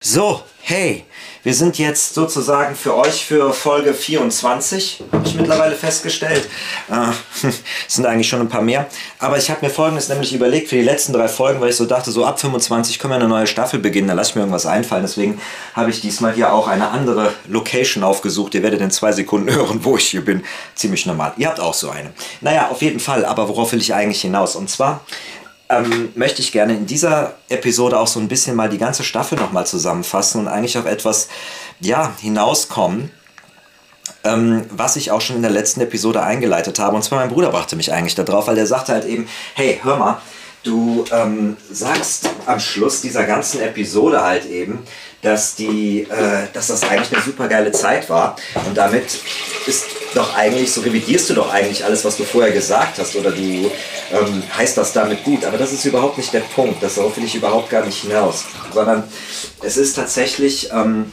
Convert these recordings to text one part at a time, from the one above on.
So, hey, wir sind jetzt sozusagen für euch für Folge 24, habe ich mittlerweile festgestellt. Äh, sind eigentlich schon ein paar mehr. Aber ich habe mir folgendes nämlich überlegt für die letzten drei Folgen, weil ich so dachte, so ab 25 können wir eine neue Staffel beginnen, da lasse ich mir irgendwas einfallen. Deswegen habe ich diesmal hier auch eine andere Location aufgesucht. Ihr werdet in zwei Sekunden hören, wo ich hier bin. Ziemlich normal. Ihr habt auch so eine. Naja, auf jeden Fall. Aber worauf will ich eigentlich hinaus? Und zwar ähm, möchte ich gerne in dieser Episode auch so ein bisschen mal die ganze Staffel nochmal zusammenfassen und eigentlich auf etwas ja, hinauskommen, ähm, was ich auch schon in der letzten Episode eingeleitet habe. Und zwar mein Bruder brachte mich eigentlich darauf, weil der sagte halt eben, hey, hör mal, du ähm, sagst am Schluss dieser ganzen Episode halt eben, dass, die, äh, dass das eigentlich eine super geile Zeit war. Und damit ist doch eigentlich, so revidierst du doch eigentlich alles, was du vorher gesagt hast. Oder du ähm, heißt das damit gut. Aber das ist überhaupt nicht der Punkt. Darauf will ich überhaupt gar nicht hinaus. Sondern es ist tatsächlich, ähm,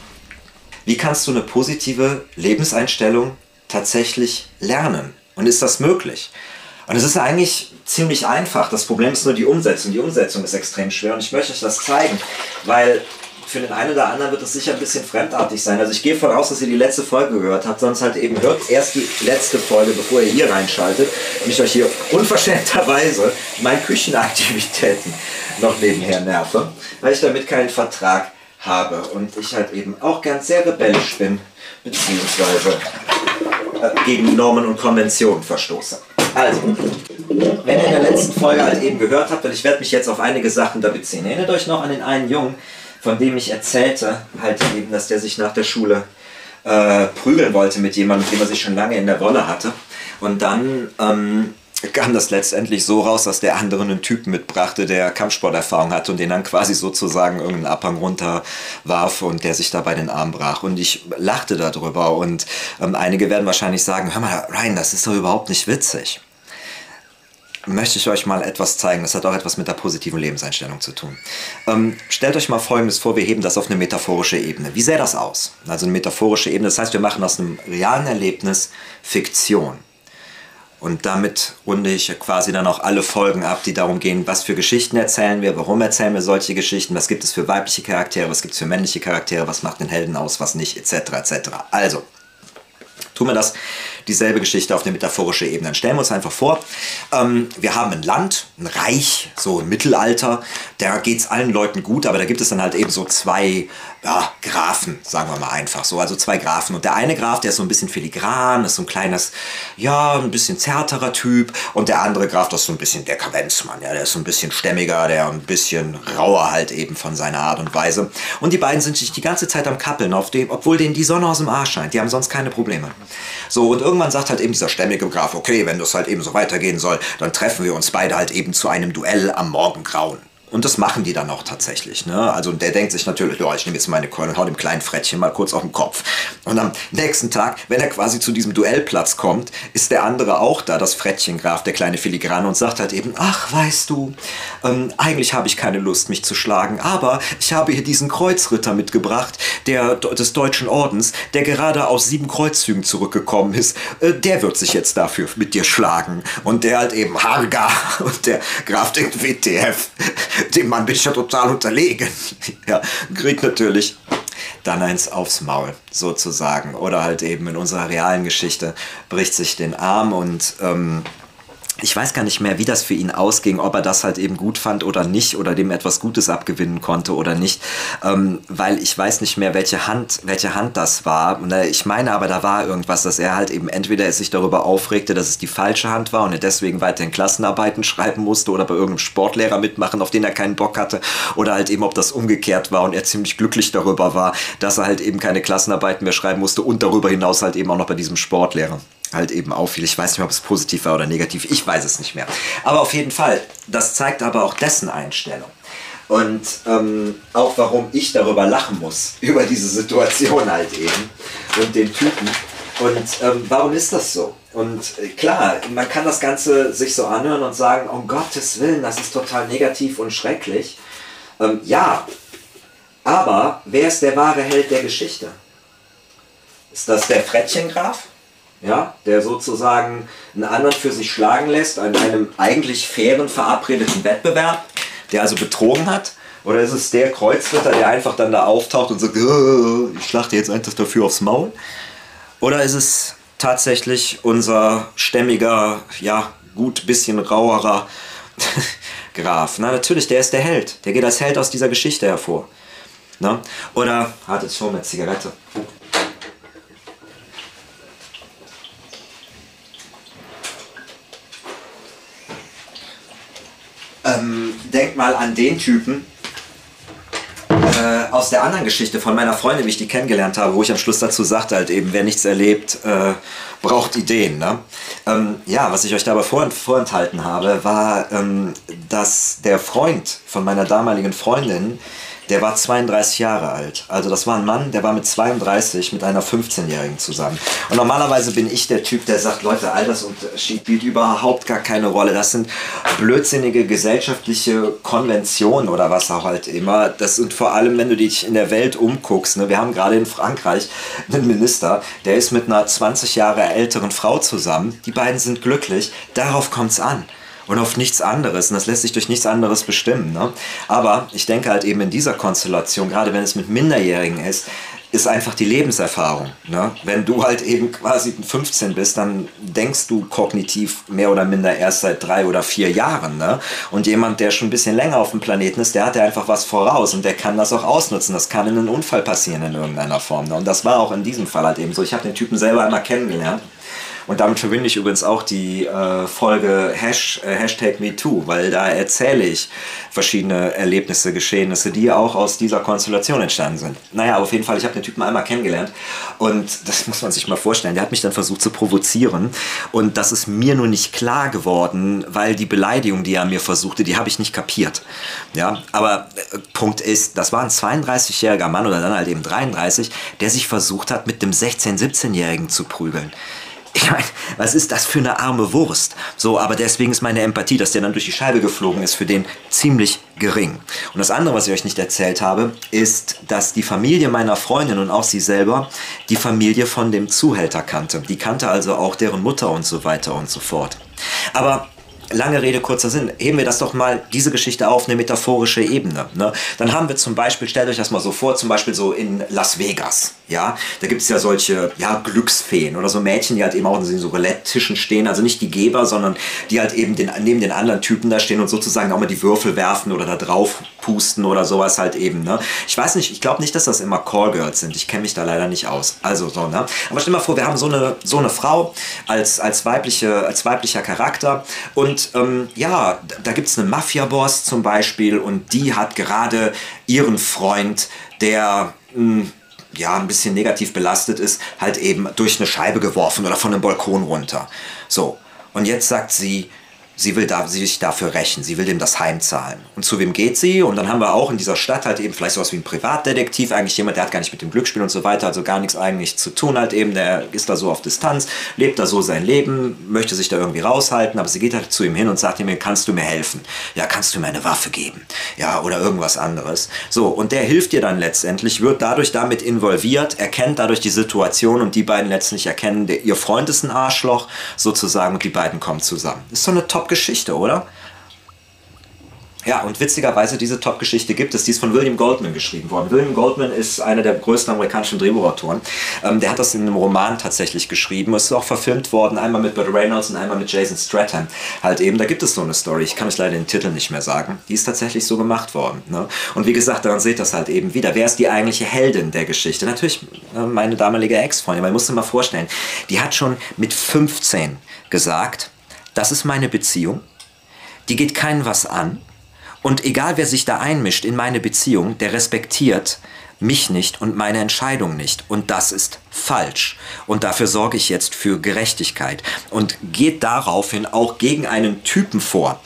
wie kannst du eine positive Lebenseinstellung tatsächlich lernen? Und ist das möglich? Und es ist eigentlich ziemlich einfach. Das Problem ist nur die Umsetzung. Die Umsetzung ist extrem schwer und ich möchte euch das zeigen, weil für den einen oder anderen wird es sicher ein bisschen fremdartig sein. Also ich gehe voraus, dass ihr die letzte Folge gehört habt, sonst halt eben hört erst die letzte Folge, bevor ihr hier reinschaltet und ich euch hier unverschämterweise meine Küchenaktivitäten noch nebenher nerve, weil ich damit keinen Vertrag habe und ich halt eben auch ganz sehr rebellisch bin, beziehungsweise äh, gegen Normen und Konventionen verstoße. Also, wenn ihr in der letzten Folge halt eben gehört habt, weil ich werde mich jetzt auf einige Sachen da beziehen. Erinnert euch noch an den einen Jungen, von dem ich erzählte, halt eben, dass der sich nach der Schule äh, prügeln wollte mit jemandem, mit dem er sich schon lange in der Wolle hatte. Und dann ähm, kam das letztendlich so raus, dass der andere einen Typen mitbrachte, der Kampfsporterfahrung hatte und den dann quasi sozusagen irgendeinen Abhang runterwarf und der sich dabei den Arm brach. Und ich lachte darüber und ähm, einige werden wahrscheinlich sagen, hör mal, Ryan, das ist doch überhaupt nicht witzig möchte ich euch mal etwas zeigen. Das hat auch etwas mit der positiven Lebenseinstellung zu tun. Ähm, stellt euch mal Folgendes vor, wir heben das auf eine metaphorische Ebene. Wie sähe das aus? Also eine metaphorische Ebene, das heißt, wir machen aus einem realen Erlebnis Fiktion. Und damit runde ich quasi dann auch alle Folgen ab, die darum gehen, was für Geschichten erzählen wir, warum erzählen wir solche Geschichten, was gibt es für weibliche Charaktere, was gibt es für männliche Charaktere, was macht den Helden aus, was nicht, etc. etc. Also, tun wir das dieselbe Geschichte auf eine metaphorische Ebene. Dann stellen wir uns einfach vor, ähm, wir haben ein Land, ein Reich, so im Mittelalter, da geht es allen Leuten gut, aber da gibt es dann halt eben so zwei ja, Grafen, sagen wir mal einfach so, also zwei Grafen. Und der eine Graf, der ist so ein bisschen filigran, ist so ein kleines, ja, ein bisschen zärterer Typ. Und der andere Graf, das ist so ein bisschen der Kavenzmann, ja, der ist so ein bisschen stämmiger, der ein bisschen rauer halt eben von seiner Art und Weise. Und die beiden sind sich die ganze Zeit am Kappeln, auf dem, obwohl denen die Sonne aus dem Arsch scheint. Die haben sonst keine Probleme. So, und irgendwann sagt halt eben dieser stämmige Graf, okay, wenn das halt eben so weitergehen soll, dann treffen wir uns beide halt eben zu einem Duell am Morgengrauen. Und das machen die dann auch tatsächlich. Ne? Also der denkt sich natürlich, ja, ich nehme jetzt meine Keule und hau dem kleinen Frettchen mal kurz auf den Kopf. Und am nächsten Tag, wenn er quasi zu diesem Duellplatz kommt, ist der andere auch da, das Frettchen Graf, der kleine Filigrane, und sagt halt eben, ach, weißt du, ähm, eigentlich habe ich keine Lust, mich zu schlagen, aber ich habe hier diesen Kreuzritter mitgebracht, der des Deutschen Ordens, der gerade aus sieben Kreuzzügen zurückgekommen ist. Äh, der wird sich jetzt dafür mit dir schlagen. Und der halt eben Harga und der Graf denkt, WTF dem Mann bin ich ja total unterlegen. ja, kriegt natürlich dann eins aufs Maul, sozusagen. Oder halt eben in unserer realen Geschichte bricht sich den Arm und ähm, ich weiß gar nicht mehr, wie das für ihn ausging, ob er das halt eben gut fand oder nicht oder dem etwas Gutes abgewinnen konnte oder nicht, ähm, weil ich weiß nicht mehr, welche Hand, welche Hand das war. Äh, ich meine aber, da war irgendwas, dass er halt eben entweder sich darüber aufregte, dass es die falsche Hand war und er deswegen weiterhin Klassenarbeiten schreiben musste oder bei irgendeinem Sportlehrer mitmachen, auf den er keinen Bock hatte oder halt eben, ob das umgekehrt war und er ziemlich glücklich darüber war, dass er halt eben keine Klassenarbeiten mehr schreiben musste und darüber hinaus halt eben auch noch bei diesem Sportlehrer halt eben auffiel. Ich weiß nicht ob es positiv war oder negativ. Ich weiß es nicht mehr. Aber auf jeden Fall, das zeigt aber auch dessen Einstellung. Und ähm, auch warum ich darüber lachen muss, über diese Situation halt eben und den Typen. Und ähm, warum ist das so? Und äh, klar, man kann das Ganze sich so anhören und sagen, um Gottes Willen, das ist total negativ und schrecklich. Ähm, ja, aber wer ist der wahre Held der Geschichte? Ist das der Frettchengraf? Ja, der sozusagen einen anderen für sich schlagen lässt an einem eigentlich fairen verabredeten Wettbewerb, der also betrogen hat, Oder ist es der Kreuzritter, der einfach dann da auftaucht und sagt, äh, ich schlachte jetzt einfach dafür aufs Maul? Oder ist es tatsächlich unser stämmiger, ja, gut bisschen rauerer Graf? Na, natürlich, der ist der Held. Der geht als Held aus dieser Geschichte hervor. Na? Oder, hat jetzt schon eine Zigarette. Ähm, denk mal an den Typen äh, aus der anderen Geschichte von meiner Freundin, wie ich die kennengelernt habe, wo ich am Schluss dazu sagte, halt eben, wer nichts erlebt, äh, braucht Ideen. Ne? Ähm, ja, was ich euch dabei vor, vorenthalten habe, war, ähm, dass der Freund von meiner damaligen Freundin, der war 32 Jahre alt. Also das war ein Mann, der war mit 32 mit einer 15-Jährigen zusammen. Und normalerweise bin ich der Typ, der sagt, Leute, Altersunterschied spielt überhaupt gar keine Rolle. Das sind blödsinnige gesellschaftliche Konventionen oder was auch halt immer. Das sind vor allem, wenn du dich in der Welt umguckst. Ne? Wir haben gerade in Frankreich einen Minister, der ist mit einer 20 Jahre älteren Frau zusammen. Die beiden sind glücklich. Darauf kommt es an und auf nichts anderes. Und das lässt sich durch nichts anderes bestimmen. Ne? Aber ich denke halt eben in dieser Konstellation, gerade wenn es mit Minderjährigen ist, ist einfach die Lebenserfahrung. Ne? Wenn du halt eben quasi 15 bist, dann denkst du kognitiv mehr oder minder erst seit drei oder vier Jahren. Ne? Und jemand, der schon ein bisschen länger auf dem Planeten ist, der hat ja einfach was voraus und der kann das auch ausnutzen. Das kann in einem Unfall passieren in irgendeiner Form. Ne? Und das war auch in diesem Fall halt eben so. Ich habe den Typen selber einmal kennengelernt. Und damit verbinde ich übrigens auch die äh, Folge Hash, äh, Hashtag MeToo, weil da erzähle ich verschiedene Erlebnisse, Geschehnisse, die auch aus dieser Konstellation entstanden sind. Naja, auf jeden Fall, ich habe den Typen einmal kennengelernt und das muss man sich mal vorstellen. Der hat mich dann versucht zu provozieren und das ist mir nur nicht klar geworden, weil die Beleidigung, die er mir versuchte, die habe ich nicht kapiert. Ja, aber äh, Punkt ist, das war ein 32-jähriger Mann oder dann halt eben 33, der sich versucht hat, mit dem 16-, 17-Jährigen zu prügeln ich meine, was ist das für eine arme Wurst? So, aber deswegen ist meine Empathie, dass der dann durch die Scheibe geflogen ist, für den ziemlich gering. Und das andere, was ich euch nicht erzählt habe, ist, dass die Familie meiner Freundin und auch sie selber die Familie von dem Zuhälter kannte. Die kannte also auch deren Mutter und so weiter und so fort. Aber lange Rede, kurzer Sinn, heben wir das doch mal, diese Geschichte auf eine metaphorische Ebene. Ne? Dann haben wir zum Beispiel, stellt euch das mal so vor, zum Beispiel so in Las Vegas. Ja, da gibt es ja solche ja, Glücksfeen oder so Mädchen, die halt eben auch in so Roulette-Tischen stehen, also nicht die Geber, sondern die halt eben den, neben den anderen Typen da stehen und sozusagen auch mal die Würfel werfen oder da drauf pusten oder sowas halt eben. Ne? Ich weiß nicht, ich glaube nicht, dass das immer Callgirls sind. Ich kenne mich da leider nicht aus. Also so, ne? Aber stell dir mal vor, wir haben so eine, so eine Frau als, als, weibliche, als weiblicher Charakter und ähm, ja, da gibt es einen Mafia-Boss zum Beispiel und die hat gerade ihren Freund, der mh, hm, ja, ein bisschen negativ belastet ist, halt eben durch eine Scheibe geworfen oder von einem Balkon runter. So. Und jetzt sagt sie, sie will da, sich dafür rächen, sie will dem das heimzahlen. Und zu wem geht sie? Und dann haben wir auch in dieser Stadt halt eben vielleicht sowas wie ein Privatdetektiv, eigentlich jemand, der hat gar nicht mit dem Glücksspiel und so weiter, also gar nichts eigentlich zu tun halt eben, der ist da so auf Distanz, lebt da so sein Leben, möchte sich da irgendwie raushalten, aber sie geht halt zu ihm hin und sagt ihm, kannst du mir helfen? Ja, kannst du mir eine Waffe geben? Ja, oder irgendwas anderes. So, und der hilft dir dann letztendlich, wird dadurch damit involviert, erkennt dadurch die Situation und die beiden letztendlich erkennen, der, ihr Freund ist ein Arschloch sozusagen und die beiden kommen zusammen. Das ist so eine top Top-Geschichte, oder? Ja, und witzigerweise, diese Top-Geschichte gibt es. Die ist von William Goldman geschrieben worden. William Goldman ist einer der größten amerikanischen Drehbuchautoren. Ähm, der hat das in einem Roman tatsächlich geschrieben. Es ist auch verfilmt worden, einmal mit Burt Reynolds und einmal mit Jason Stratham. Halt eben, da gibt es so eine Story. Ich kann euch leider den Titel nicht mehr sagen. Die ist tatsächlich so gemacht worden. Ne? Und wie gesagt, daran seht ihr das halt eben wieder. Wer ist die eigentliche Heldin der Geschichte? Natürlich äh, meine damalige Ex-Freundin. Man muss sich mal vorstellen, die hat schon mit 15 gesagt, das ist meine Beziehung, die geht keinen was an und egal wer sich da einmischt in meine Beziehung, der respektiert mich nicht und meine Entscheidung nicht. Und das ist falsch. Und dafür sorge ich jetzt für Gerechtigkeit. Und geht daraufhin auch gegen einen Typen vor,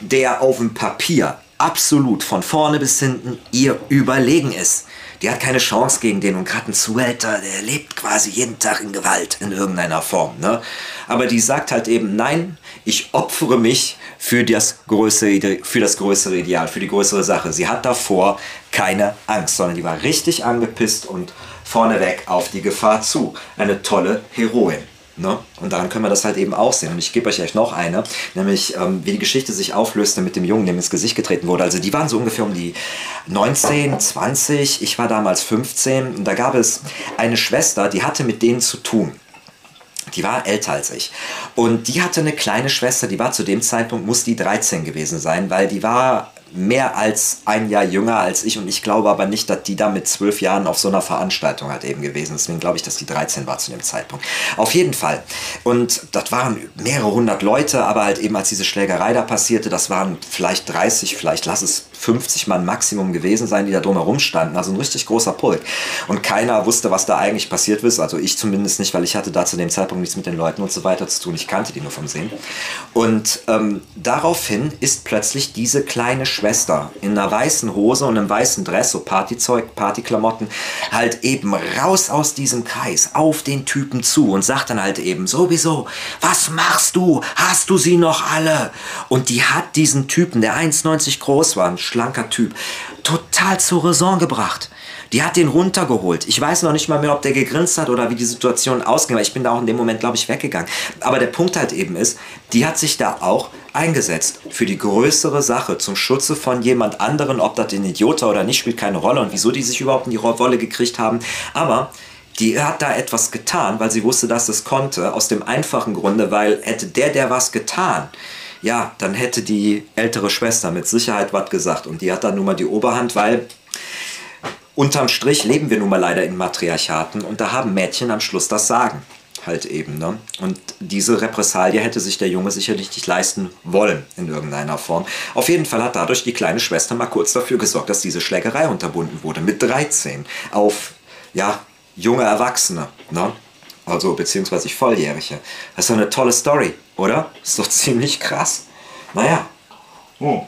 der auf dem Papier absolut von vorne bis hinten ihr überlegen ist. Die hat keine Chance gegen den und gerade ein Zuhälter, der lebt quasi jeden Tag in Gewalt in irgendeiner Form. Ne? Aber die sagt halt eben, nein, ich opfere mich für das, größere, für das größere Ideal, für die größere Sache. Sie hat davor keine Angst, sondern die war richtig angepisst und vorneweg auf die Gefahr zu. Eine tolle Heroin. Ne? Und daran können wir das halt eben auch sehen. Und ich gebe euch echt noch eine, nämlich ähm, wie die Geschichte sich auflöste mit dem Jungen, dem ins Gesicht getreten wurde. Also die waren so ungefähr um die 19, 20, ich war damals 15 und da gab es eine Schwester, die hatte mit denen zu tun. Die war älter als ich. Und die hatte eine kleine Schwester, die war zu dem Zeitpunkt, muss die 13 gewesen sein, weil die war mehr als ein Jahr jünger als ich und ich glaube aber nicht, dass die da mit zwölf Jahren auf so einer Veranstaltung halt eben gewesen ist. Deswegen glaube ich, dass die 13 war zu dem Zeitpunkt. Auf jeden Fall. Und das waren mehrere hundert Leute, aber halt eben als diese Schlägerei da passierte, das waren vielleicht 30, vielleicht lass es 50 Mann Maximum gewesen sein, die da drumherum standen. Also ein richtig großer Pulk. Und keiner wusste, was da eigentlich passiert ist. Also ich zumindest nicht, weil ich hatte da zu dem Zeitpunkt nichts mit den Leuten und so weiter zu tun. Ich kannte die nur vom Sehen. Und ähm, daraufhin ist plötzlich diese kleine Schwester in einer weißen Hose und einem weißen Dress, so Partyzeug, Partyklamotten, halt eben raus aus diesem Kreis auf den Typen zu und sagt dann halt eben sowieso, was machst du? Hast du sie noch alle? Und die hat diesen Typen, der 1,90 groß war, ein schlanker Typ, total zur Raison gebracht. Die hat den runtergeholt. Ich weiß noch nicht mal mehr, ob der gegrinst hat oder wie die Situation ausging, weil ich bin da auch in dem Moment, glaube ich, weggegangen. Aber der Punkt halt eben ist, die hat sich da auch eingesetzt für die größere Sache, zum Schutze von jemand anderen, ob das ein Idiot oder nicht, spielt keine Rolle und wieso die sich überhaupt in die Rolle gekriegt haben. Aber die hat da etwas getan, weil sie wusste, dass es konnte, aus dem einfachen Grunde, weil hätte der, der was getan, ja, dann hätte die ältere Schwester mit Sicherheit was gesagt. Und die hat dann nun mal die Oberhand, weil unterm Strich leben wir nun mal leider in Matriarchaten und da haben Mädchen am Schluss das Sagen. Halt eben. Ne? Und diese Repressalie hätte sich der Junge sicherlich nicht leisten wollen in irgendeiner Form. Auf jeden Fall hat dadurch die kleine Schwester mal kurz dafür gesorgt, dass diese Schlägerei unterbunden wurde. Mit 13 auf ja, junge Erwachsene. Ne? Also beziehungsweise Volljährige. Das ist doch eine tolle Story, oder? Ist doch ziemlich krass. Naja. Oh.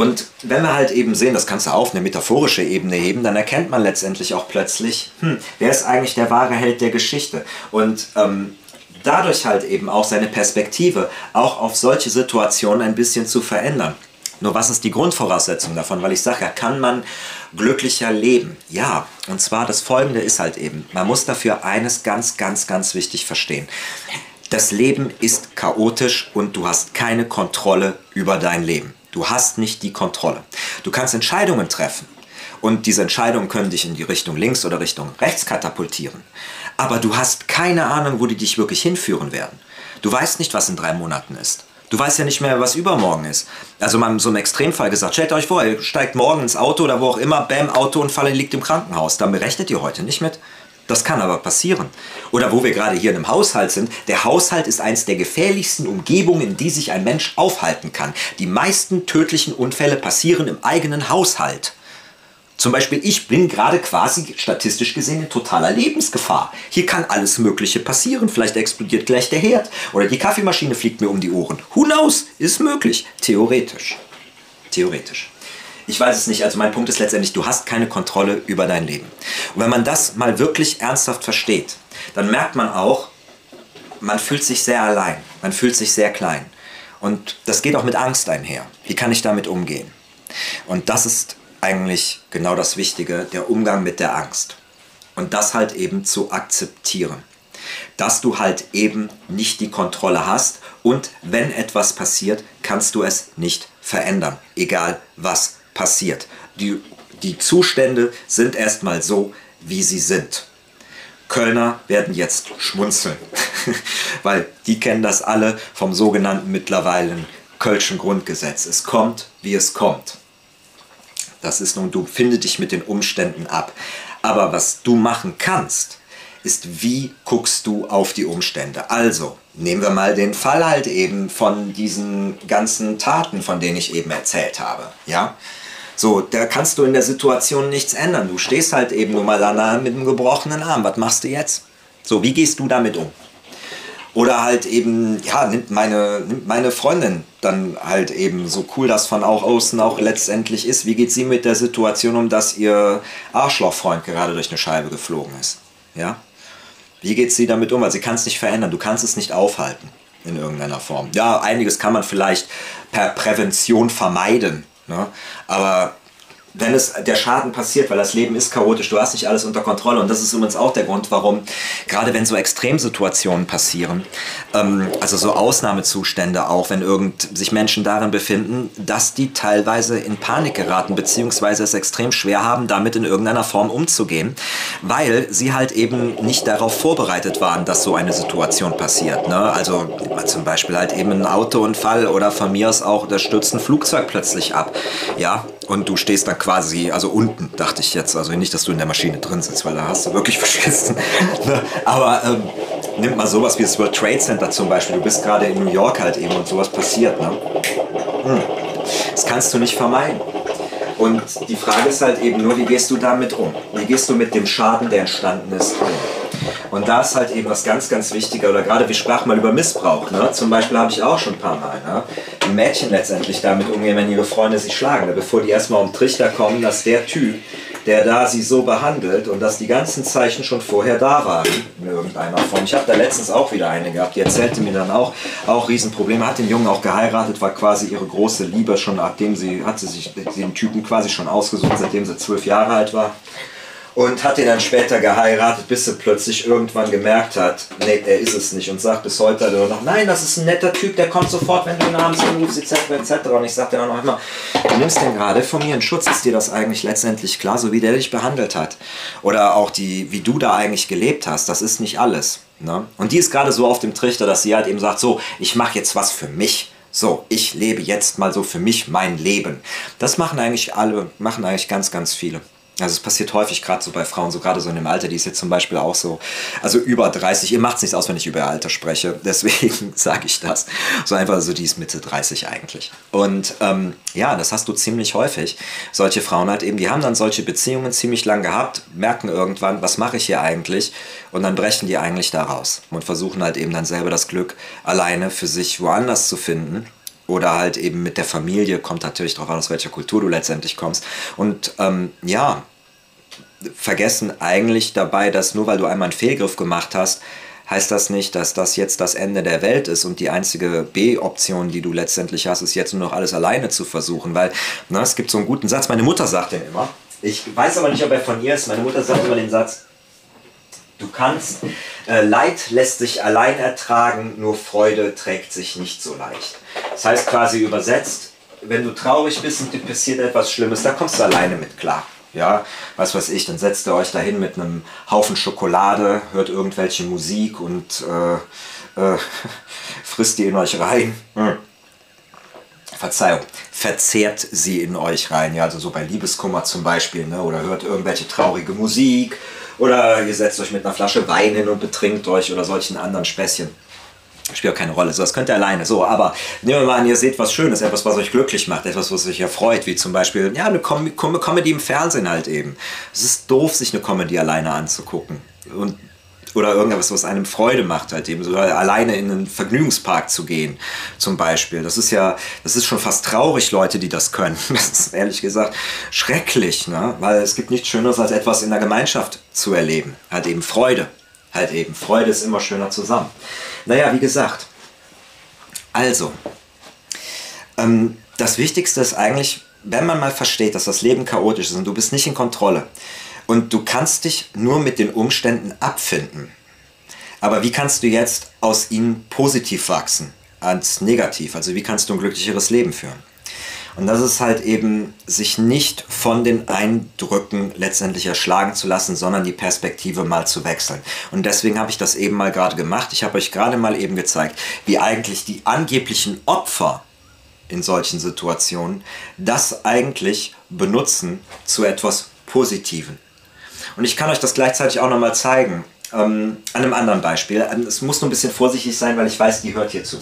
Und wenn wir halt eben sehen, das kannst du auf eine metaphorische Ebene heben, dann erkennt man letztendlich auch plötzlich, hm, wer ist eigentlich der wahre Held der Geschichte? Und ähm, dadurch halt eben auch seine Perspektive auch auf solche Situationen ein bisschen zu verändern. Nur was ist die Grundvoraussetzung davon? Weil ich sage ja, kann man glücklicher leben? Ja, und zwar das Folgende ist halt eben, man muss dafür eines ganz, ganz, ganz wichtig verstehen. Das Leben ist chaotisch und du hast keine Kontrolle über dein Leben. Du hast nicht die Kontrolle. Du kannst Entscheidungen treffen und diese Entscheidungen können dich in die Richtung links oder Richtung rechts katapultieren. Aber du hast keine Ahnung, wo die dich wirklich hinführen werden. Du weißt nicht, was in drei Monaten ist. Du weißt ja nicht mehr, was übermorgen ist. Also mal so einem Extremfall gesagt, stellt euch vor, ihr steigt morgen ins Auto oder wo auch immer, bam, Autounfall, ihr liegt im Krankenhaus. Dann berechnet ihr heute nicht mit. Das kann aber passieren. Oder wo wir gerade hier in einem Haushalt sind. Der Haushalt ist eines der gefährlichsten Umgebungen, in die sich ein Mensch aufhalten kann. Die meisten tödlichen Unfälle passieren im eigenen Haushalt. Zum Beispiel, ich bin gerade quasi statistisch gesehen in totaler Lebensgefahr. Hier kann alles Mögliche passieren. Vielleicht explodiert gleich der Herd oder die Kaffeemaschine fliegt mir um die Ohren. Who knows? Ist möglich. Theoretisch. Theoretisch. Ich weiß es nicht. Also mein Punkt ist letztendlich, du hast keine Kontrolle über dein Leben. Und wenn man das mal wirklich ernsthaft versteht, dann merkt man auch, man fühlt sich sehr allein. Man fühlt sich sehr klein. Und das geht auch mit Angst einher. Wie kann ich damit umgehen? Und das ist eigentlich genau das Wichtige, der Umgang mit der Angst. Und das halt eben zu akzeptieren. Dass du halt eben nicht die Kontrolle hast und wenn etwas passiert, kannst du es nicht verändern, egal was passiert. Die, die Zustände sind erstmal so, wie sie sind. Kölner werden jetzt schmunzeln, weil die kennen das alle vom sogenannten mittlerweile Kölschen Grundgesetz. Es kommt, wie es kommt. Das ist nun, du findest dich mit den Umständen ab. Aber was du machen kannst, ist, wie guckst du auf die Umstände. Also, nehmen wir mal den Fall halt eben von diesen ganzen Taten, von denen ich eben erzählt habe. Ja, so, da kannst du in der Situation nichts ändern. Du stehst halt eben nur mal da mit einem gebrochenen Arm. Was machst du jetzt? So, wie gehst du damit um? Oder halt eben, ja, nimmt meine, nimmt meine Freundin dann halt eben, so cool das von auch außen auch letztendlich ist, wie geht sie mit der Situation um, dass ihr Arschlochfreund gerade durch eine Scheibe geflogen ist? Ja? Wie geht sie damit um? Weil sie kann es nicht verändern, du kannst es nicht aufhalten in irgendeiner Form. Ja, einiges kann man vielleicht per Prävention vermeiden. Ne? Aber wenn es der Schaden passiert, weil das Leben ist chaotisch, du hast nicht alles unter Kontrolle. Und das ist übrigens auch der Grund, warum, gerade wenn so Extremsituationen passieren, ähm, also so Ausnahmezustände auch, wenn irgend sich Menschen darin befinden, dass die teilweise in Panik geraten, beziehungsweise es extrem schwer haben, damit in irgendeiner Form umzugehen, weil sie halt eben nicht darauf vorbereitet waren, dass so eine Situation passiert. Ne? Also zum Beispiel halt eben ein Autounfall oder von mir aus auch, da stürzt ein Flugzeug plötzlich ab. Ja, und du stehst dann quasi, also unten, dachte ich jetzt. Also nicht, dass du in der Maschine drin sitzt, weil da hast du wirklich verschissen. Ne? Aber ähm, nimm mal sowas wie das World Trade Center zum Beispiel. Du bist gerade in New York halt eben und sowas passiert. Ne? Hm. Das kannst du nicht vermeiden. Und die Frage ist halt eben nur, wie gehst du damit um? Wie gehst du mit dem Schaden, der entstanden ist, um? Und da ist halt eben was ganz, ganz wichtiger, oder gerade wir sprachen mal über Missbrauch. Ne? Zum Beispiel habe ich auch schon ein paar Mal. Ne? Die Mädchen letztendlich damit umgehen, wenn ihre Freunde sie schlagen. Ne? Bevor die erstmal um Trichter kommen, dass der Typ, der da sie so behandelt und dass die ganzen Zeichen schon vorher da waren in irgendeiner Form. Ich habe da letztens auch wieder eine gehabt, die erzählte mir dann auch, auch Riesenprobleme, hat den Jungen auch geheiratet, war quasi ihre große Liebe schon, nachdem sie, hat sie sich den Typen quasi schon ausgesucht, seitdem sie zwölf Jahre alt war und hat ihn dann später geheiratet, bis sie plötzlich irgendwann gemerkt hat, nee, er ist es nicht und sagt bis heute nur noch, nein, das ist ein netter Typ, der kommt sofort, wenn du ihn abends anrufst, etc. etc. Und ich sagte dann auch immer, du nimmst den gerade von mir in Schutz, ist dir das eigentlich letztendlich klar, so wie der dich behandelt hat oder auch die, wie du da eigentlich gelebt hast, das ist nicht alles. Ne? Und die ist gerade so auf dem Trichter, dass sie halt eben sagt, so, ich mache jetzt was für mich. So, ich lebe jetzt mal so für mich mein Leben. Das machen eigentlich alle, machen eigentlich ganz, ganz viele. Also es passiert häufig gerade so bei Frauen, so gerade so in dem Alter, die ist jetzt zum Beispiel auch so, also über 30, ihr macht es nichts aus, wenn ich über ihr Alter spreche, deswegen sage ich das. So einfach so, die ist Mitte 30 eigentlich. Und ähm, ja, das hast du ziemlich häufig. Solche Frauen halt eben, die haben dann solche Beziehungen ziemlich lang gehabt, merken irgendwann, was mache ich hier eigentlich? Und dann brechen die eigentlich da raus und versuchen halt eben dann selber das Glück alleine für sich woanders zu finden oder halt eben mit der Familie, kommt natürlich darauf an, aus welcher Kultur du letztendlich kommst. Und ähm, ja, vergessen eigentlich dabei, dass nur weil du einmal einen Fehlgriff gemacht hast, heißt das nicht, dass das jetzt das Ende der Welt ist und die einzige B-Option, die du letztendlich hast, ist jetzt nur noch alles alleine zu versuchen. Weil na, ne, es gibt so einen guten Satz, meine Mutter sagt den immer. Ich weiß aber nicht, ob er von ihr ist. Meine Mutter sagt immer den Satz, du kannst, äh, Leid lässt sich allein ertragen, nur Freude trägt sich nicht so leicht. Das heißt quasi übersetzt, wenn du traurig bist und dir passiert etwas Schlimmes, da kommst du alleine mit klar. Ja, was weiß ich, dann setzt ihr euch dahin mit einem Haufen Schokolade, hört irgendwelche Musik und äh, äh, frisst die in euch rein. Hm. Verzeihung, verzehrt sie in euch rein. Ja, also so bei Liebeskummer zum Beispiel, ne? oder hört irgendwelche traurige Musik, oder ihr setzt euch mit einer Flasche Wein hin und betrinkt euch oder solchen anderen Späßchen spielt auch keine Rolle. So, das könnt ihr alleine. So, aber nehmen wir mal an, ihr seht was Schönes, etwas, was euch glücklich macht, etwas, was euch erfreut, wie zum Beispiel, ja, eine Com Com Comedy im Fernsehen halt eben. Es ist doof, sich eine Comedy alleine anzugucken. Und oder irgendwas, was einem Freude macht, halt eben so alleine in einen Vergnügungspark zu gehen, zum Beispiel. Das ist ja, das ist schon fast traurig, Leute, die das können. Das ist ehrlich gesagt schrecklich, ne? weil es gibt nichts Schöneres, als etwas in der Gemeinschaft zu erleben. Halt eben Freude. Halt eben. Freude ist immer schöner zusammen. Naja, wie gesagt, also, ähm, das Wichtigste ist eigentlich, wenn man mal versteht, dass das Leben chaotisch ist und du bist nicht in Kontrolle und du kannst dich nur mit den Umständen abfinden. Aber wie kannst du jetzt aus ihnen positiv wachsen als negativ? Also wie kannst du ein glücklicheres Leben führen? Und das ist halt eben, sich nicht von den Eindrücken letztendlich erschlagen zu lassen, sondern die Perspektive mal zu wechseln. Und deswegen habe ich das eben mal gerade gemacht. Ich habe euch gerade mal eben gezeigt, wie eigentlich die angeblichen Opfer in solchen Situationen das eigentlich benutzen zu etwas Positiven. Und ich kann euch das gleichzeitig auch nochmal zeigen. Ähm, an einem anderen Beispiel. Es muss nur ein bisschen vorsichtig sein, weil ich weiß, die hört hier zu.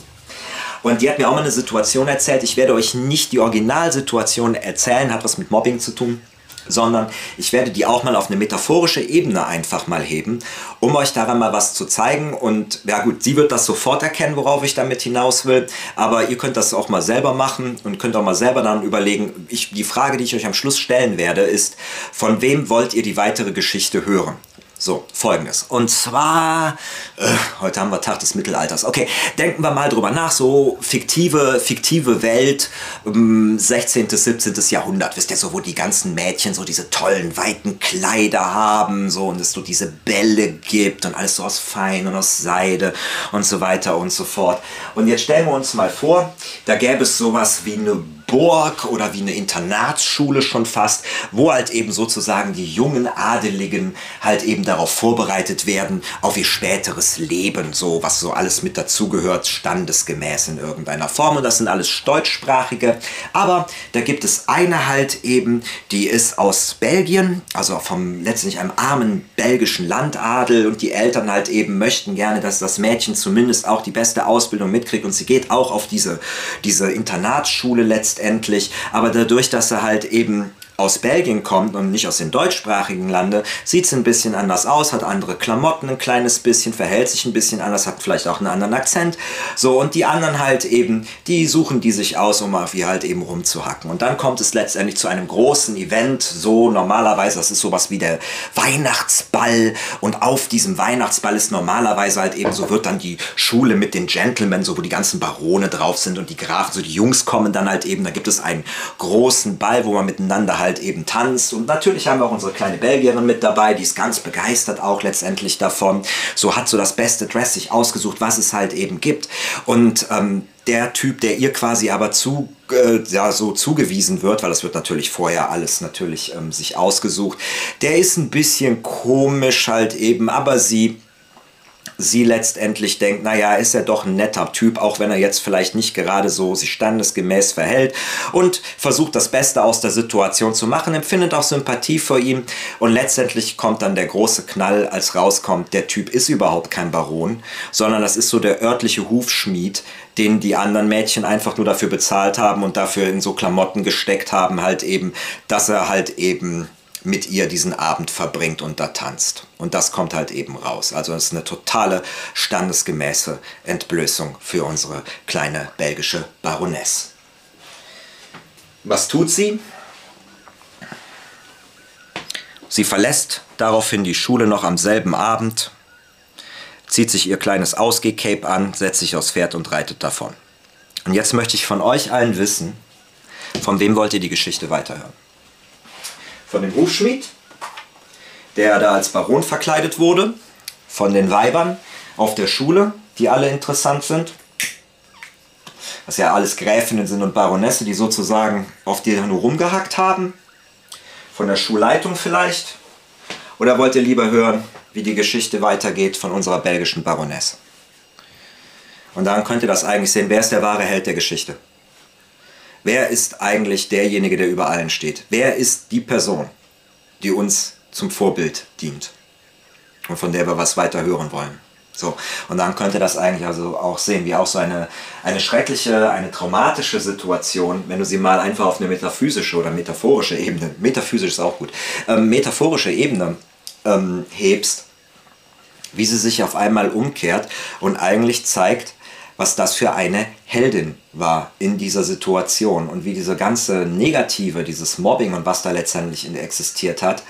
Und die hat mir auch mal eine Situation erzählt. Ich werde euch nicht die Originalsituation erzählen, hat was mit Mobbing zu tun sondern ich werde die auch mal auf eine metaphorische Ebene einfach mal heben, um euch daran mal was zu zeigen. Und ja gut, sie wird das sofort erkennen, worauf ich damit hinaus will, aber ihr könnt das auch mal selber machen und könnt auch mal selber dann überlegen. Ich, die Frage, die ich euch am Schluss stellen werde, ist, von wem wollt ihr die weitere Geschichte hören? So, folgendes. Und zwar, äh, heute haben wir Tag des Mittelalters. Okay, denken wir mal drüber nach. So fiktive, fiktive Welt, ähm, 16., 17. Jahrhundert. Wisst ihr so, wo die ganzen Mädchen so diese tollen, weiten Kleider haben, so und es so diese Bälle gibt und alles so aus Fein und aus Seide und so weiter und so fort. Und jetzt stellen wir uns mal vor, da gäbe es sowas wie eine Burg oder wie eine Internatsschule schon fast, wo halt eben sozusagen die jungen Adeligen halt eben darauf vorbereitet werden, auf ihr späteres Leben, so was so alles mit dazugehört, standesgemäß in irgendeiner Form. Und das sind alles deutschsprachige. Aber da gibt es eine halt eben, die ist aus Belgien, also vom letztendlich einem armen belgischen Landadel und die Eltern halt eben möchten gerne, dass das Mädchen zumindest auch die beste Ausbildung mitkriegt und sie geht auch auf diese, diese Internatsschule letztendlich letztendlich. Aber dadurch, dass er halt eben aus Belgien kommt und nicht aus den deutschsprachigen Lande, sieht es ein bisschen anders aus, hat andere Klamotten ein kleines bisschen, verhält sich ein bisschen anders, hat vielleicht auch einen anderen Akzent. So, und die anderen halt eben, die suchen die sich aus, um auf ihr halt eben rumzuhacken. Und dann kommt es letztendlich zu einem großen Event, so normalerweise, das ist sowas wie der Weihnachtsball. Und auf diesem Weihnachtsball ist normalerweise halt eben, so wird dann die Schule mit den Gentlemen, so wo die ganzen Barone drauf sind und die Grafen, so die Jungs kommen dann halt eben, da gibt es einen großen Ball, wo man miteinander halt halt eben tanzt. Und natürlich haben wir auch unsere kleine Belgierin mit dabei, die ist ganz begeistert auch letztendlich davon. So hat so das beste Dress sich ausgesucht, was es halt eben gibt. Und ähm, der Typ, der ihr quasi aber zu, äh, ja, so zugewiesen wird, weil das wird natürlich vorher alles natürlich ähm, sich ausgesucht, der ist ein bisschen komisch halt eben, aber sie sie letztendlich denkt, naja, ist er doch ein netter Typ, auch wenn er jetzt vielleicht nicht gerade so sich standesgemäß verhält und versucht das Beste aus der Situation zu machen, empfindet auch Sympathie vor ihm und letztendlich kommt dann der große Knall, als rauskommt, der Typ ist überhaupt kein Baron, sondern das ist so der örtliche Hufschmied, den die anderen Mädchen einfach nur dafür bezahlt haben und dafür in so Klamotten gesteckt haben, halt eben, dass er halt eben mit ihr diesen Abend verbringt und da tanzt. Und das kommt halt eben raus. Also es ist eine totale standesgemäße Entblößung für unsere kleine belgische Baroness. Was tut sie? Sie verlässt daraufhin die Schule noch am selben Abend, zieht sich ihr kleines Ausgehcape an, setzt sich aufs Pferd und reitet davon. Und jetzt möchte ich von euch allen wissen, von wem wollt ihr die Geschichte weiterhören? Von dem Hufschmied, der da als Baron verkleidet wurde, von den Weibern auf der Schule, die alle interessant sind. Was ja alles Gräfinnen sind und Baronesse, die sozusagen auf dir nur rumgehackt haben. Von der Schulleitung vielleicht. Oder wollt ihr lieber hören, wie die Geschichte weitergeht von unserer belgischen Baronesse? Und dann könnt ihr das eigentlich sehen, wer ist der wahre Held der Geschichte? Wer ist eigentlich derjenige, der über allen steht? Wer ist die Person, die uns zum Vorbild dient und von der wir was weiter hören wollen? So, und dann könnte das eigentlich also auch sehen, wie auch so eine, eine schreckliche, eine traumatische Situation, wenn du sie mal einfach auf eine metaphysische oder metaphorische Ebene, metaphysisch ist auch gut, ähm, metaphorische Ebene ähm, hebst, wie sie sich auf einmal umkehrt und eigentlich zeigt, was das für eine Heldin war in dieser Situation und wie diese ganze Negative, dieses Mobbing und was da letztendlich existiert hat,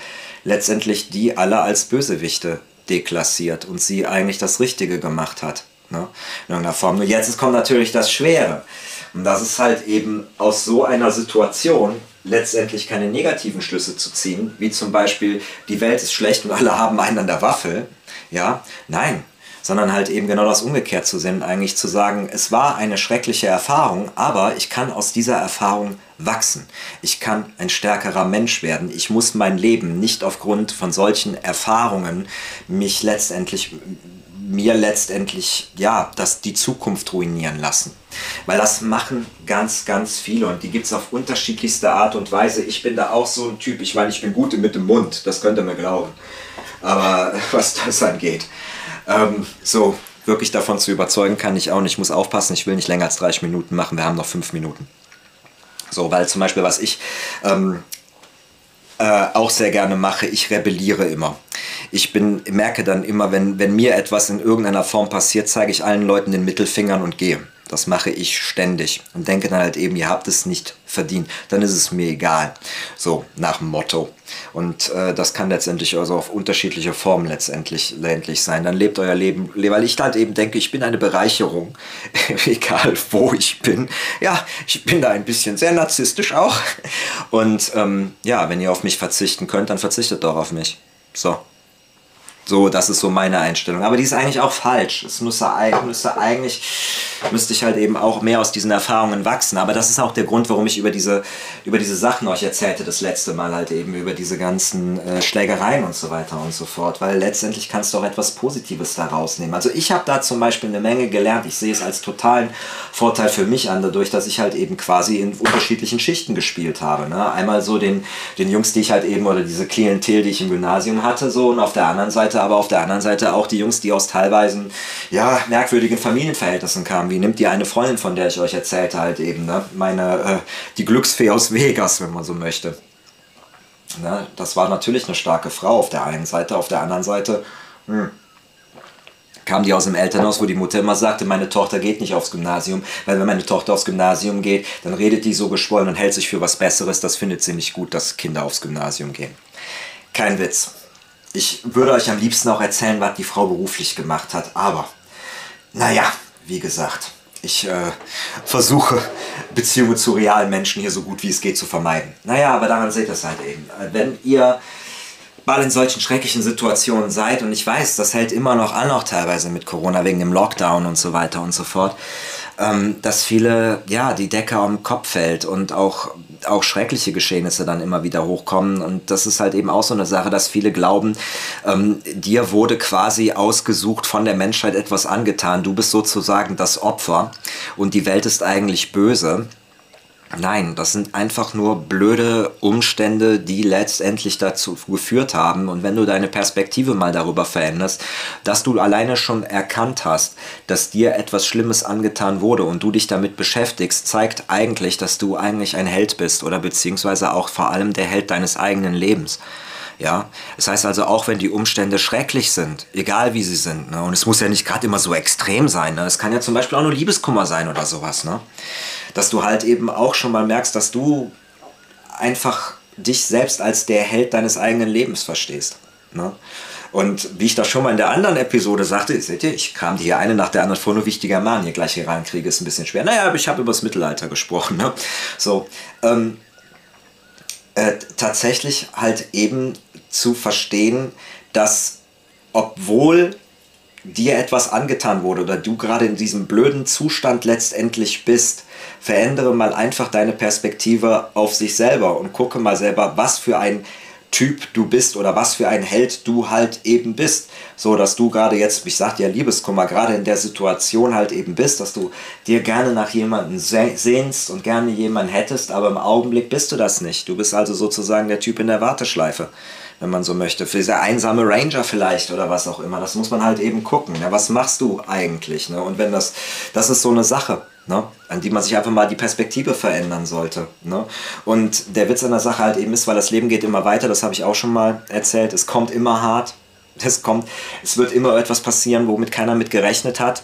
letztendlich die alle als Bösewichte deklassiert und sie eigentlich das Richtige gemacht hat. Ne? In irgendeiner Form. Nur jetzt kommt natürlich das Schwere. Und das ist halt eben aus so einer Situation letztendlich keine negativen Schlüsse zu ziehen, wie zum Beispiel, die Welt ist schlecht und alle haben einen an der Waffel. Ja, nein, sondern halt eben genau das umgekehrt zu sehen, eigentlich zu sagen, es war eine schreckliche Erfahrung, aber ich kann aus dieser Erfahrung wachsen. Ich kann ein stärkerer Mensch werden. Ich muss mein Leben nicht aufgrund von solchen Erfahrungen mich letztendlich mir letztendlich ja, das die Zukunft ruinieren lassen. Weil das machen ganz, ganz viele und die gibt es auf unterschiedlichste Art und Weise. Ich bin da auch so ein Typ, ich meine, ich bin gut mit dem Mund, das könnt ihr mir glauben. Aber was das angeht. Ähm, so, wirklich davon zu überzeugen kann ich auch nicht. Ich muss aufpassen, ich will nicht länger als 30 Minuten machen. Wir haben noch 5 Minuten. So, weil zum Beispiel, was ich ähm, äh, auch sehr gerne mache, ich rebelliere immer. Ich bin, merke dann immer, wenn, wenn mir etwas in irgendeiner Form passiert, zeige ich allen Leuten den Mittelfingern und gehe. Das mache ich ständig und denke dann halt eben, ihr habt es nicht verdient. Dann ist es mir egal. So nach dem Motto. Und äh, das kann letztendlich also auf unterschiedliche Formen letztendlich, letztendlich sein. Dann lebt euer Leben, weil ich halt eben denke, ich bin eine Bereicherung, egal wo ich bin. Ja, ich bin da ein bisschen sehr narzisstisch auch. Und ähm, ja, wenn ihr auf mich verzichten könnt, dann verzichtet doch auf mich. So. So, das ist so meine Einstellung. Aber die ist eigentlich auch falsch. Es müsste, müsste eigentlich, müsste ich halt eben auch mehr aus diesen Erfahrungen wachsen. Aber das ist auch der Grund, warum ich über diese, über diese Sachen euch erzählte, das letzte Mal halt eben, über diese ganzen äh, Schlägereien und so weiter und so fort. Weil letztendlich kannst du auch etwas Positives daraus nehmen. Also ich habe da zum Beispiel eine Menge gelernt. Ich sehe es als totalen Vorteil für mich an, dadurch, dass ich halt eben quasi in unterschiedlichen Schichten gespielt habe. Ne? Einmal so den, den Jungs, die ich halt eben, oder diese Klientel, die ich im Gymnasium hatte, so, und auf der anderen Seite aber auf der anderen Seite auch die Jungs, die aus teilweise ja, merkwürdigen Familienverhältnissen kamen. Wie nimmt die eine Freundin, von der ich euch erzählte, halt eben, ne? Meine, äh, die Glücksfee aus Vegas, wenn man so möchte. Ne? Das war natürlich eine starke Frau auf der einen Seite, auf der anderen Seite, hm, kam die aus dem Elternhaus, wo die Mutter immer sagte, meine Tochter geht nicht aufs Gymnasium, weil wenn meine Tochter aufs Gymnasium geht, dann redet die so geschwollen und hält sich für was Besseres. Das findet sie nicht gut, dass Kinder aufs Gymnasium gehen. Kein Witz ich würde euch am liebsten auch erzählen, was die Frau beruflich gemacht hat. Aber, naja, wie gesagt, ich äh, versuche Beziehungen zu realen Menschen hier so gut wie es geht zu vermeiden. Naja, aber daran seht ihr es halt eben. Wenn ihr mal in solchen schrecklichen Situationen seid, und ich weiß, das hält immer noch an, auch teilweise mit Corona wegen dem Lockdown und so weiter und so fort, ähm, dass viele, ja, die Decke am Kopf fällt und auch, auch schreckliche Geschehnisse dann immer wieder hochkommen. Und das ist halt eben auch so eine Sache, dass viele glauben, ähm, dir wurde quasi ausgesucht von der Menschheit etwas angetan. Du bist sozusagen das Opfer und die Welt ist eigentlich böse. Nein, das sind einfach nur blöde Umstände, die letztendlich dazu geführt haben. Und wenn du deine Perspektive mal darüber veränderst, dass du alleine schon erkannt hast, dass dir etwas Schlimmes angetan wurde und du dich damit beschäftigst, zeigt eigentlich, dass du eigentlich ein Held bist oder beziehungsweise auch vor allem der Held deines eigenen Lebens. Ja, das heißt also, auch wenn die Umstände schrecklich sind, egal wie sie sind, ne, und es muss ja nicht gerade immer so extrem sein, ne, es kann ja zum Beispiel auch nur Liebeskummer sein oder sowas, ne, dass du halt eben auch schon mal merkst, dass du einfach dich selbst als der Held deines eigenen Lebens verstehst. Ne? Und wie ich das schon mal in der anderen Episode sagte, seht ihr, ich kam hier eine nach der anderen vor, nur wichtiger Mann hier gleich hier reinkriege, ist ein bisschen schwer. Naja, aber ich habe über das Mittelalter gesprochen. Ne? So, ähm, äh, tatsächlich halt eben zu verstehen, dass obwohl dir etwas angetan wurde oder du gerade in diesem blöden Zustand letztendlich bist, verändere mal einfach deine Perspektive auf sich selber und gucke mal selber, was für ein Typ du bist oder was für ein Held du halt eben bist. So, dass du gerade jetzt, ich sagte ja Liebeskummer, gerade in der Situation halt eben bist, dass du dir gerne nach jemandem sehnst und gerne jemanden hättest, aber im Augenblick bist du das nicht. Du bist also sozusagen der Typ in der Warteschleife wenn man so möchte. Für diese einsame Ranger vielleicht oder was auch immer. Das muss man halt eben gucken. Ja, was machst du eigentlich? Ne? Und wenn das, das ist so eine Sache. Ne? an die man sich einfach mal die Perspektive verändern sollte. Ne? Und der Witz an der Sache halt eben ist, weil das Leben geht immer weiter, das habe ich auch schon mal erzählt, es kommt immer hart, es kommt, es wird immer etwas passieren, womit keiner mit gerechnet hat.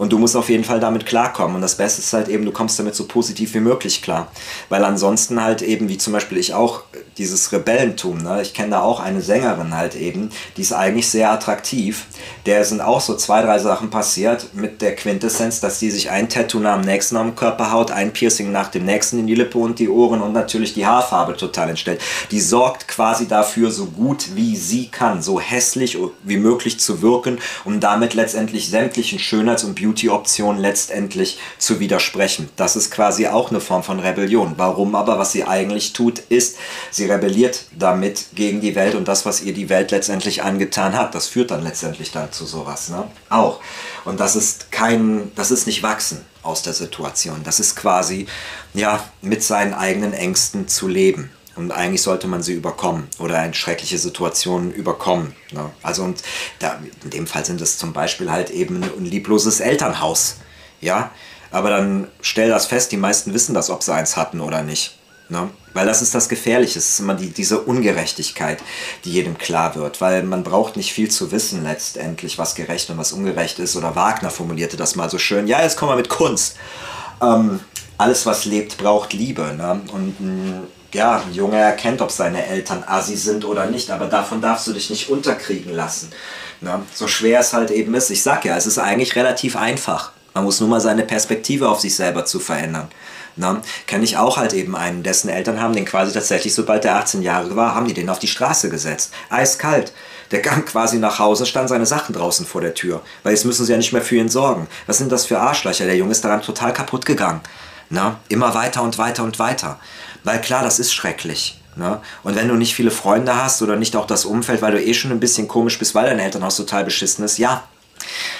Und du musst auf jeden Fall damit klarkommen. Und das Beste ist halt eben, du kommst damit so positiv wie möglich klar. Weil ansonsten halt eben, wie zum Beispiel ich auch, dieses Rebellentum, ne? ich kenne da auch eine Sängerin halt eben, die ist eigentlich sehr attraktiv. Der sind auch so zwei, drei Sachen passiert mit der Quintessenz, dass die sich ein Tattoo nach dem nächsten am Körper haut, ein Piercing nach dem nächsten in die Lippe und die Ohren und natürlich die Haarfarbe total entstellt. Die sorgt quasi dafür, so gut wie sie kann, so hässlich wie möglich zu wirken, um damit letztendlich sämtlichen Schönheits- und Beauty Beauty-Option letztendlich zu widersprechen. Das ist quasi auch eine Form von Rebellion. Warum aber? Was sie eigentlich tut, ist, sie rebelliert damit gegen die Welt und das, was ihr die Welt letztendlich angetan hat. Das führt dann letztendlich dann zu sowas. Ne? Auch. Und das ist kein, das ist nicht wachsen aus der Situation. Das ist quasi, ja, mit seinen eigenen Ängsten zu leben. Und eigentlich sollte man sie überkommen oder in schreckliche Situationen überkommen. Ne? Also und da, in dem Fall sind es zum Beispiel halt eben ein liebloses Elternhaus. Ja, aber dann stell das fest, die meisten wissen das, ob sie eins hatten oder nicht. Ne? Weil das ist das Gefährliche, es ist immer die, diese Ungerechtigkeit, die jedem klar wird. Weil man braucht nicht viel zu wissen letztendlich, was gerecht und was ungerecht ist. Oder Wagner formulierte das mal so schön. Ja, jetzt kommen wir mit Kunst. Ähm, alles, was lebt, braucht Liebe. Ne? Und ein, ja, ein Junge erkennt, ob seine Eltern assi sind oder nicht. Aber davon darfst du dich nicht unterkriegen lassen. Ne? So schwer es halt eben ist. Ich sag ja, es ist eigentlich relativ einfach. Man muss nur mal seine Perspektive auf sich selber zu verändern. Na, kenne ich auch halt eben einen, dessen Eltern haben den quasi tatsächlich, sobald er 18 Jahre war, haben die den auf die Straße gesetzt. Eiskalt. Der gang quasi nach Hause, stand seine Sachen draußen vor der Tür. Weil jetzt müssen sie ja nicht mehr für ihn sorgen. Was sind das für Arschlöcher? Der Junge ist daran total kaputt gegangen. Na, immer weiter und weiter und weiter. Weil klar, das ist schrecklich. Ne? Und wenn du nicht viele Freunde hast oder nicht auch das Umfeld, weil du eh schon ein bisschen komisch bist, weil dein Elternhaus total beschissen ist, ja,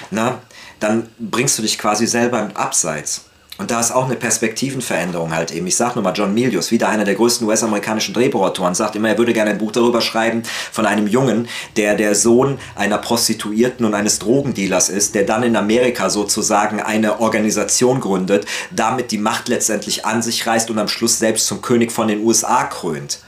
ne? dann bringst du dich quasi selber im Abseits. Und da ist auch eine Perspektivenveränderung halt eben. Ich sage nur mal, John Milius, wieder einer der größten US-amerikanischen Drehbuchautoren, sagt immer, er würde gerne ein Buch darüber schreiben von einem Jungen, der der Sohn einer Prostituierten und eines Drogendealers ist, der dann in Amerika sozusagen eine Organisation gründet, damit die Macht letztendlich an sich reißt und am Schluss selbst zum König von den USA krönt.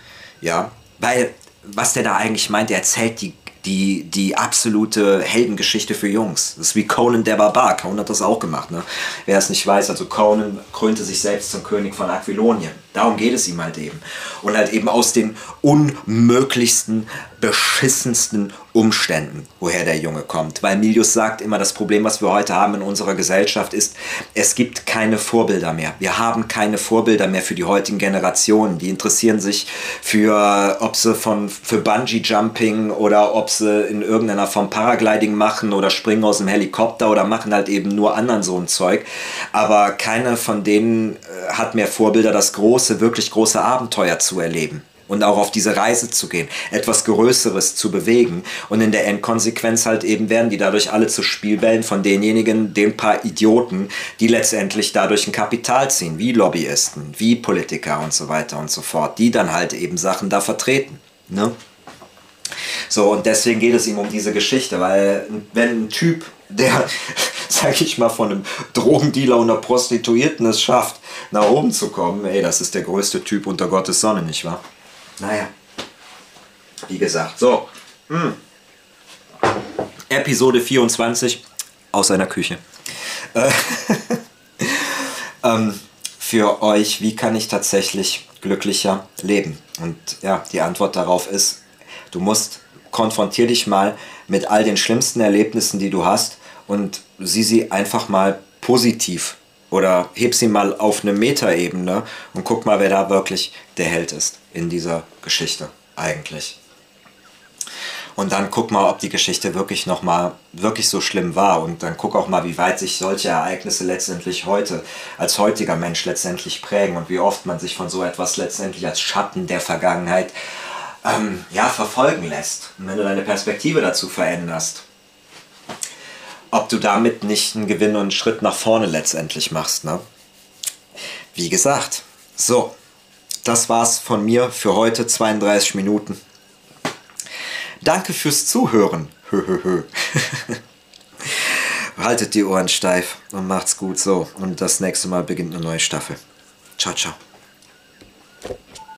Ja, weil was der da eigentlich meint, er erzählt die die, die absolute Heldengeschichte für Jungs. Das ist wie Conan der Barbar. Conan hat das auch gemacht. Ne? Wer es nicht weiß, also Conan krönte sich selbst zum König von Aquilonien. Darum geht es ihm halt eben. Und halt eben aus den unmöglichsten, beschissensten Umständen, woher der Junge kommt. Weil Milius sagt immer, das Problem, was wir heute haben in unserer Gesellschaft, ist, es gibt keine Vorbilder mehr. Wir haben keine Vorbilder mehr für die heutigen Generationen. Die interessieren sich für, ob sie von, für Bungee-Jumping oder ob sie in irgendeiner Form Paragliding machen oder springen aus dem Helikopter oder machen halt eben nur anderen so ein Zeug. Aber keiner von denen äh, hat mehr Vorbilder, das große, wirklich große Abenteuer zu erleben und auch auf diese Reise zu gehen, etwas Größeres zu bewegen und in der Endkonsequenz halt eben werden die dadurch alle zu Spielbällen von denjenigen, den paar Idioten, die letztendlich dadurch ein Kapital ziehen, wie Lobbyisten, wie Politiker und so weiter und so fort, die dann halt eben Sachen da vertreten. Ne? So, und deswegen geht es ihm um diese Geschichte, weil wenn ein Typ, der, sag ich mal, von einem Drogendealer und einer Prostituierten es schafft, nach oben zu kommen, ey, das ist der größte Typ unter Gottes Sonne, nicht wahr? Naja, wie gesagt, so. Hm. Episode 24 aus seiner Küche. Äh, ähm, für euch, wie kann ich tatsächlich glücklicher leben? Und ja, die Antwort darauf ist, du musst konfrontier dich mal mit all den schlimmsten Erlebnissen, die du hast und sieh sie einfach mal positiv oder heb sie mal auf eine Metaebene und guck mal, wer da wirklich der Held ist in dieser Geschichte eigentlich. Und dann guck mal, ob die Geschichte wirklich noch mal wirklich so schlimm war und dann guck auch mal, wie weit sich solche Ereignisse letztendlich heute als heutiger Mensch letztendlich prägen und wie oft man sich von so etwas letztendlich als Schatten der Vergangenheit ähm, ja, verfolgen lässt. Und wenn du deine Perspektive dazu veränderst, ob du damit nicht einen Gewinn und einen Schritt nach vorne letztendlich machst. Ne? Wie gesagt, so, das war's von mir für heute, 32 Minuten. Danke fürs Zuhören. Haltet die Ohren steif und macht's gut so. Und das nächste Mal beginnt eine neue Staffel. Ciao, ciao.